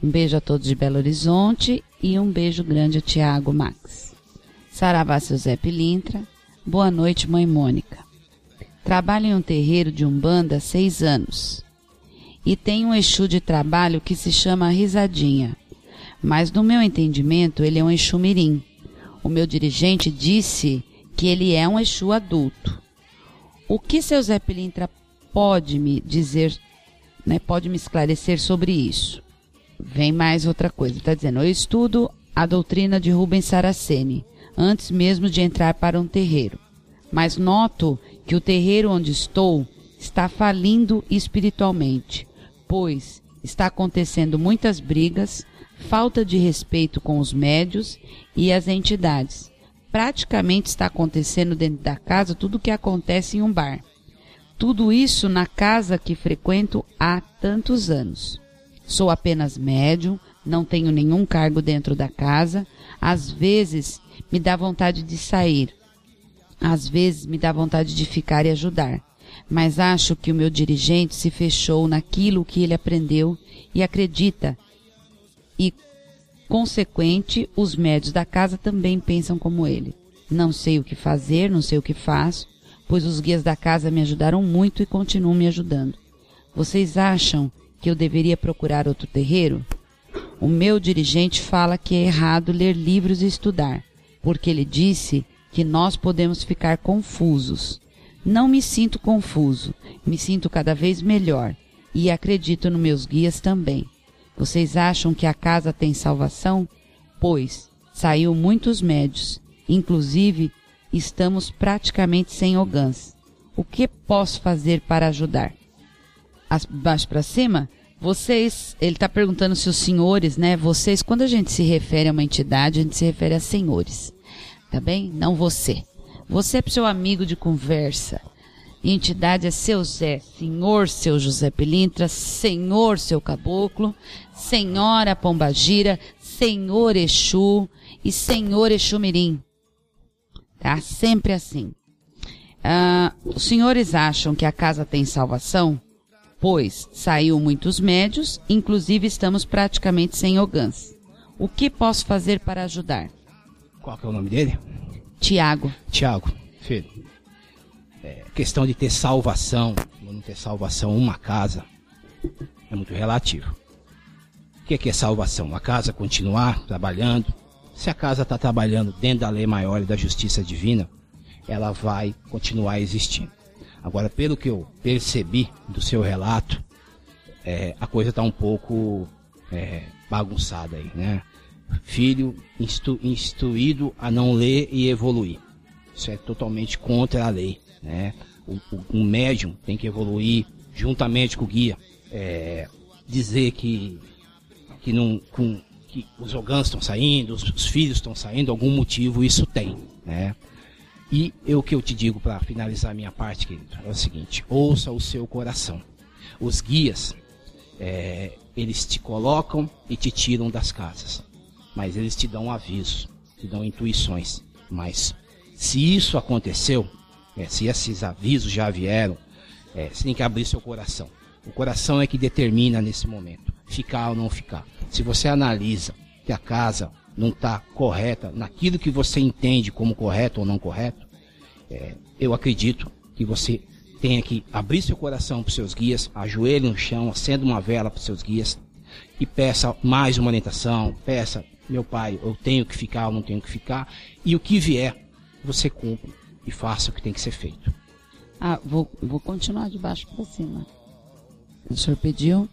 Um beijo a todos de Belo Horizonte e um beijo grande a Tiago Max. Saravá, seu Zé Pilintra. Boa noite, mãe Mônica. Trabalho em um terreiro de Umbanda há seis anos. E tem um Exu de trabalho que se chama Risadinha. Mas no meu entendimento, ele é um Exu mirim. O meu dirigente disse que ele é um Exu adulto. O que seu Zé Pilintra pode me dizer, né, pode me esclarecer sobre isso? Vem mais outra coisa. Está dizendo, eu estudo a doutrina de Rubens Saraceni, antes mesmo de entrar para um terreiro. Mas noto que o terreiro onde estou está falindo espiritualmente, pois está acontecendo muitas brigas, falta de respeito com os médios e as entidades. Praticamente está acontecendo dentro da casa tudo o que acontece em um bar. Tudo isso na casa que frequento há tantos anos. Sou apenas médium, não tenho nenhum cargo dentro da casa. Às vezes me dá vontade de sair. Às vezes me dá vontade de ficar e ajudar. Mas acho que o meu dirigente se fechou naquilo que ele aprendeu e acredita. E, consequente, os médios da casa também pensam como ele. Não sei o que fazer, não sei o que faço, pois os guias da casa me ajudaram muito e continuam me ajudando. Vocês acham que eu deveria procurar outro terreiro? O meu dirigente fala que é errado ler livros e estudar, porque ele disse que nós podemos ficar confusos. Não me sinto confuso, me sinto cada vez melhor e acredito nos meus guias também. Vocês acham que a casa tem salvação? Pois saiu muitos médios, inclusive estamos praticamente sem ogãs. O que posso fazer para ajudar? As, baixo para cima? Vocês, ele está perguntando se os senhores, né? Vocês, quando a gente se refere a uma entidade, a gente se refere a senhores, tá bem? Não você. Você é seu amigo de conversa. Entidade é seu Zé, senhor seu José Pilintra, senhor seu Caboclo, senhora Pombagira, senhor Exu e senhor Exu Mirim. Tá? Sempre assim. Ah, os senhores acham que a casa tem salvação? Pois saiu muitos médios, inclusive estamos praticamente sem ogãs. O que posso fazer para ajudar? Qual que é o nome dele? Tiago. Tiago, filho. É, questão de ter salvação, ou não ter salvação, uma casa, é muito relativo. O que é, que é salvação? A casa continuar trabalhando. Se a casa está trabalhando dentro da lei maior e da justiça divina, ela vai continuar existindo. Agora, pelo que eu percebi do seu relato, é, a coisa está um pouco é, bagunçada aí, né? Filho instru, instruído a não ler e evoluir. Isso é totalmente contra a lei, né? O, o, um médium tem que evoluir juntamente com o guia. É, dizer que, que, não, com, que os ogãs estão saindo, os, os filhos estão saindo, algum motivo isso tem, né? E o que eu te digo para finalizar minha parte, querido, é o seguinte: ouça o seu coração. Os guias, é, eles te colocam e te tiram das casas, mas eles te dão avisos, te dão intuições. Mas se isso aconteceu, é, se esses avisos já vieram, é, você tem que abrir seu coração. O coração é que determina nesse momento ficar ou não ficar. Se você analisa que a casa não está correta naquilo que você entende como correto ou não correto, é, eu acredito que você tenha que abrir seu coração para os seus guias, ajoelhe no chão, acenda uma vela para os seus guias e peça mais uma orientação, peça, meu pai, eu tenho que ficar ou não tenho que ficar, e o que vier, você cumpre e faça o que tem que ser feito. Ah, vou, vou continuar de baixo para cima. O senhor pediu?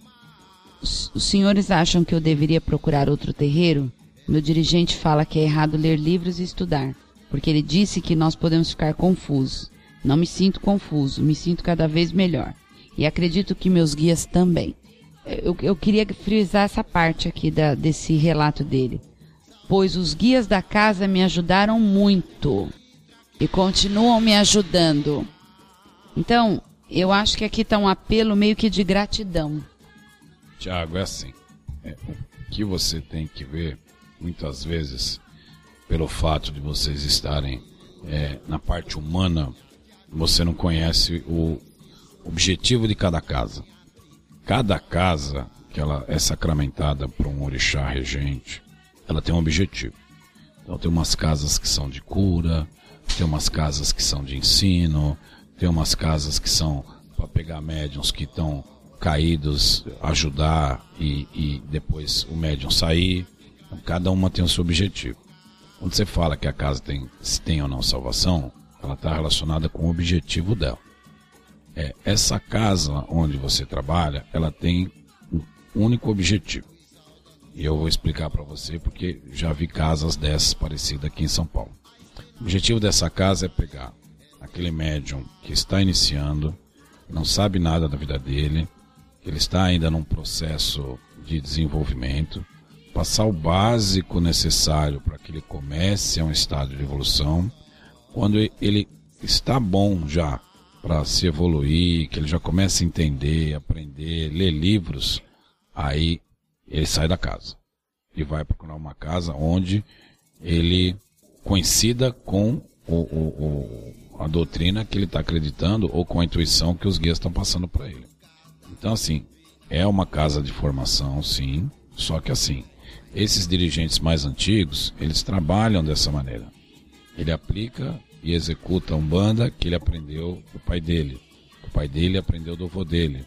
Os, senhores acham que eu deveria procurar outro terreiro? Meu dirigente fala que é errado ler livros e estudar, porque ele disse que nós podemos ficar confusos. Não me sinto confuso, me sinto cada vez melhor. E acredito que meus guias também. Eu, eu queria frisar essa parte aqui da, desse relato dele. Pois os guias da casa me ajudaram muito e continuam me ajudando. Então, eu acho que aqui está um apelo meio que de gratidão. Tiago, é assim. é, o que você tem que ver, muitas vezes, pelo fato de vocês estarem é, na parte humana, você não conhece o objetivo de cada casa. Cada casa que ela é sacramentada por um orixá regente, ela tem um objetivo. Então tem umas casas que são de cura, tem umas casas que são de ensino, tem umas casas que são para pegar médiums que estão caídos, ajudar e, e depois o médium sair. Então, cada uma tem o seu objetivo. Quando você fala que a casa tem, se tem ou não salvação, ela está relacionada com o objetivo dela. É, essa casa onde você trabalha, ela tem um único objetivo. E eu vou explicar para você porque já vi casas dessas parecidas aqui em São Paulo. O objetivo dessa casa é pegar aquele médium que está iniciando, não sabe nada da vida dele, ele está ainda num processo de desenvolvimento, passar o básico necessário para que ele comece a um estado de evolução. Quando ele está bom já para se evoluir, que ele já começa a entender, aprender, ler livros, aí ele sai da casa e vai procurar uma casa onde ele coincida com o, o, o, a doutrina que ele está acreditando ou com a intuição que os guias estão passando para ele. Então, assim, é uma casa de formação, sim, só que assim, esses dirigentes mais antigos, eles trabalham dessa maneira. Ele aplica e executa a Umbanda que ele aprendeu do pai dele. O pai dele aprendeu do avô dele.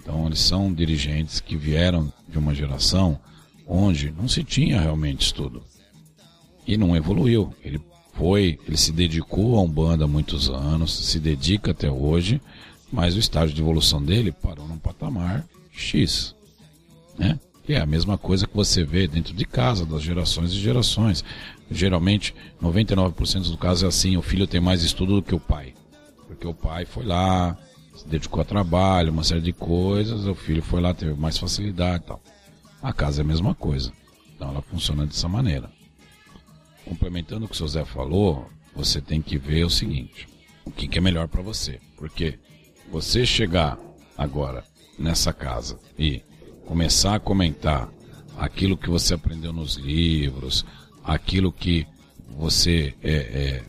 Então, eles são dirigentes que vieram de uma geração onde não se tinha realmente estudo. E não evoluiu. Ele foi, ele se dedicou a Umbanda há muitos anos, se dedica até hoje, mas o estágio de evolução dele parou num patamar X. Né? Que é a mesma coisa que você vê dentro de casa, das gerações e gerações. Geralmente, 99% do caso é assim: o filho tem mais estudo do que o pai. Porque o pai foi lá, se dedicou a trabalho, uma série de coisas, o filho foi lá, teve mais facilidade e tal. A casa é a mesma coisa. Então ela funciona dessa maneira. Complementando o que o seu Zé falou, você tem que ver o seguinte: o que, que é melhor para você. Porque você chegar agora nessa casa e começar a comentar aquilo que você aprendeu nos livros, aquilo que você é, é,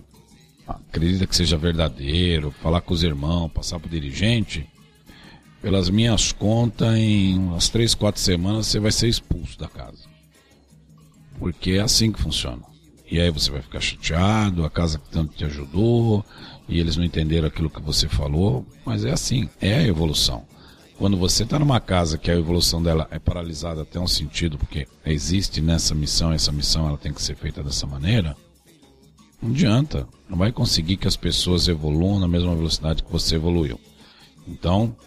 acredita que seja verdadeiro, falar com os irmãos, passar para o dirigente, pelas minhas contas, em umas três, quatro semanas você vai ser expulso da casa. Porque é assim que funciona. E aí você vai ficar chateado, a casa que tanto te ajudou, e eles não entenderam aquilo que você falou, mas é assim, é a evolução. Quando você está numa casa que a evolução dela é paralisada até um sentido, porque existe nessa missão, essa missão ela tem que ser feita dessa maneira, não adianta, não vai conseguir que as pessoas evoluam na mesma velocidade que você evoluiu. Então,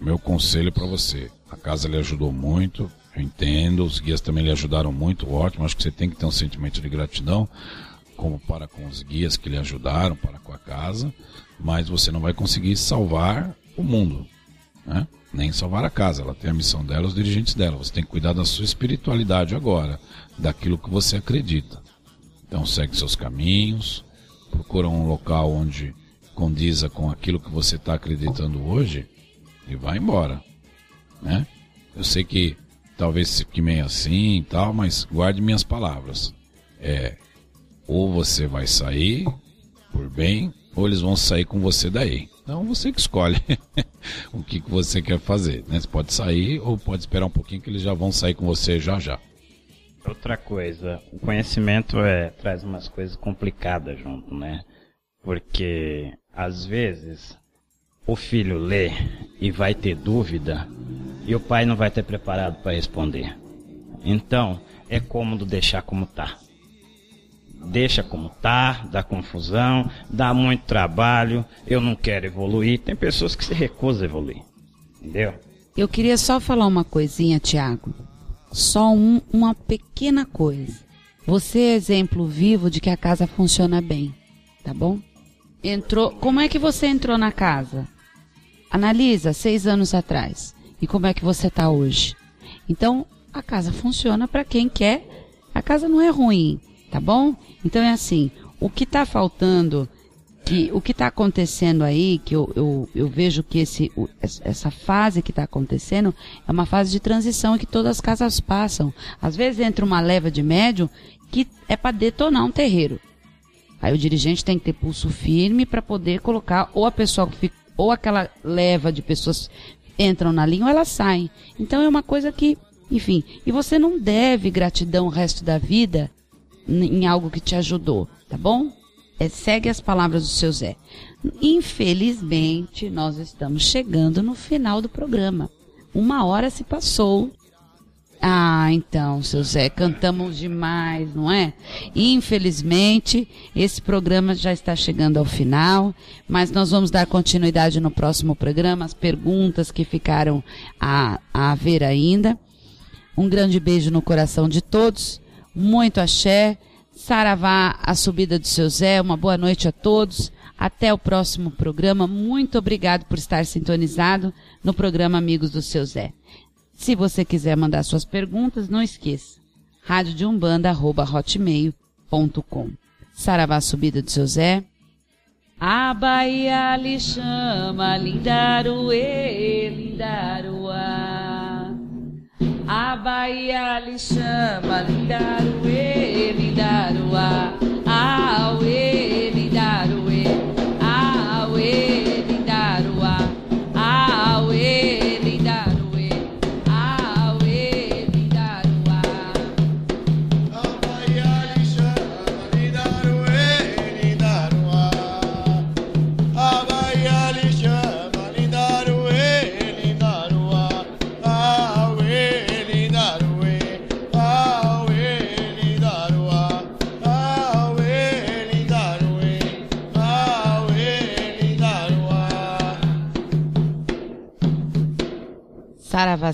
meu conselho para você, a casa lhe ajudou muito, eu entendo, os guias também lhe ajudaram muito, ótimo, acho que você tem que ter um sentimento de gratidão, como para com os guias que lhe ajudaram, para com a casa, mas você não vai conseguir salvar o mundo, né? nem salvar a casa. Ela tem a missão dela, os dirigentes dela. Você tem que cuidar da sua espiritualidade agora, daquilo que você acredita. Então segue seus caminhos, procura um local onde condiza com aquilo que você está acreditando hoje e vai embora, né? Eu sei que talvez fique meio assim e tal, mas guarde minhas palavras. É, ou você vai sair por bem, ou eles vão sair com você daí. Então você que escolhe o que, que você quer fazer. Né? Você pode sair ou pode esperar um pouquinho que eles já vão sair com você já já. Outra coisa, o conhecimento é, traz umas coisas complicadas junto, né? Porque às vezes o filho lê e vai ter dúvida e o pai não vai ter preparado para responder. Então, é cômodo deixar como tá deixa como tá, dá confusão, dá muito trabalho, eu não quero evoluir. Tem pessoas que se recusam a evoluir. Entendeu? Eu queria só falar uma coisinha, Tiago. Só um, uma pequena coisa. Você é exemplo vivo de que a casa funciona bem, tá bom? Entrou. Como é que você entrou na casa? Analisa seis anos atrás. E como é que você está hoje? Então, a casa funciona para quem quer. A casa não é ruim, tá bom? Então é assim, o que está faltando que o que está acontecendo aí, que eu, eu, eu vejo que esse, essa fase que está acontecendo é uma fase de transição que todas as casas passam. Às vezes entra uma leva de médium que é para detonar um terreiro. Aí o dirigente tem que ter pulso firme para poder colocar ou a pessoa que fica, ou aquela leva de pessoas entram na linha ou elas saem. Então é uma coisa que, enfim, e você não deve gratidão o resto da vida em algo que te ajudou, tá bom? É, segue as palavras do seu Zé. Infelizmente, nós estamos chegando no final do programa. Uma hora se passou. Ah, então, seu Zé, cantamos demais, não é? Infelizmente, esse programa já está chegando ao final, mas nós vamos dar continuidade no próximo programa, as perguntas que ficaram a, a ver ainda. Um grande beijo no coração de todos, muito axé. Saravá, a subida do seu Zé. Uma boa noite a todos. Até o próximo programa. Muito obrigado por estar sintonizado no programa Amigos do seu Zé. Se você quiser mandar suas perguntas, não esqueça. rádio de hotmail.com Saravá, subida do seu Zé. A Bahia lhe chama, Lindaruê, Lindaruá. A Bahia lhe chama, Lindaruê, Lindaruá. Auê,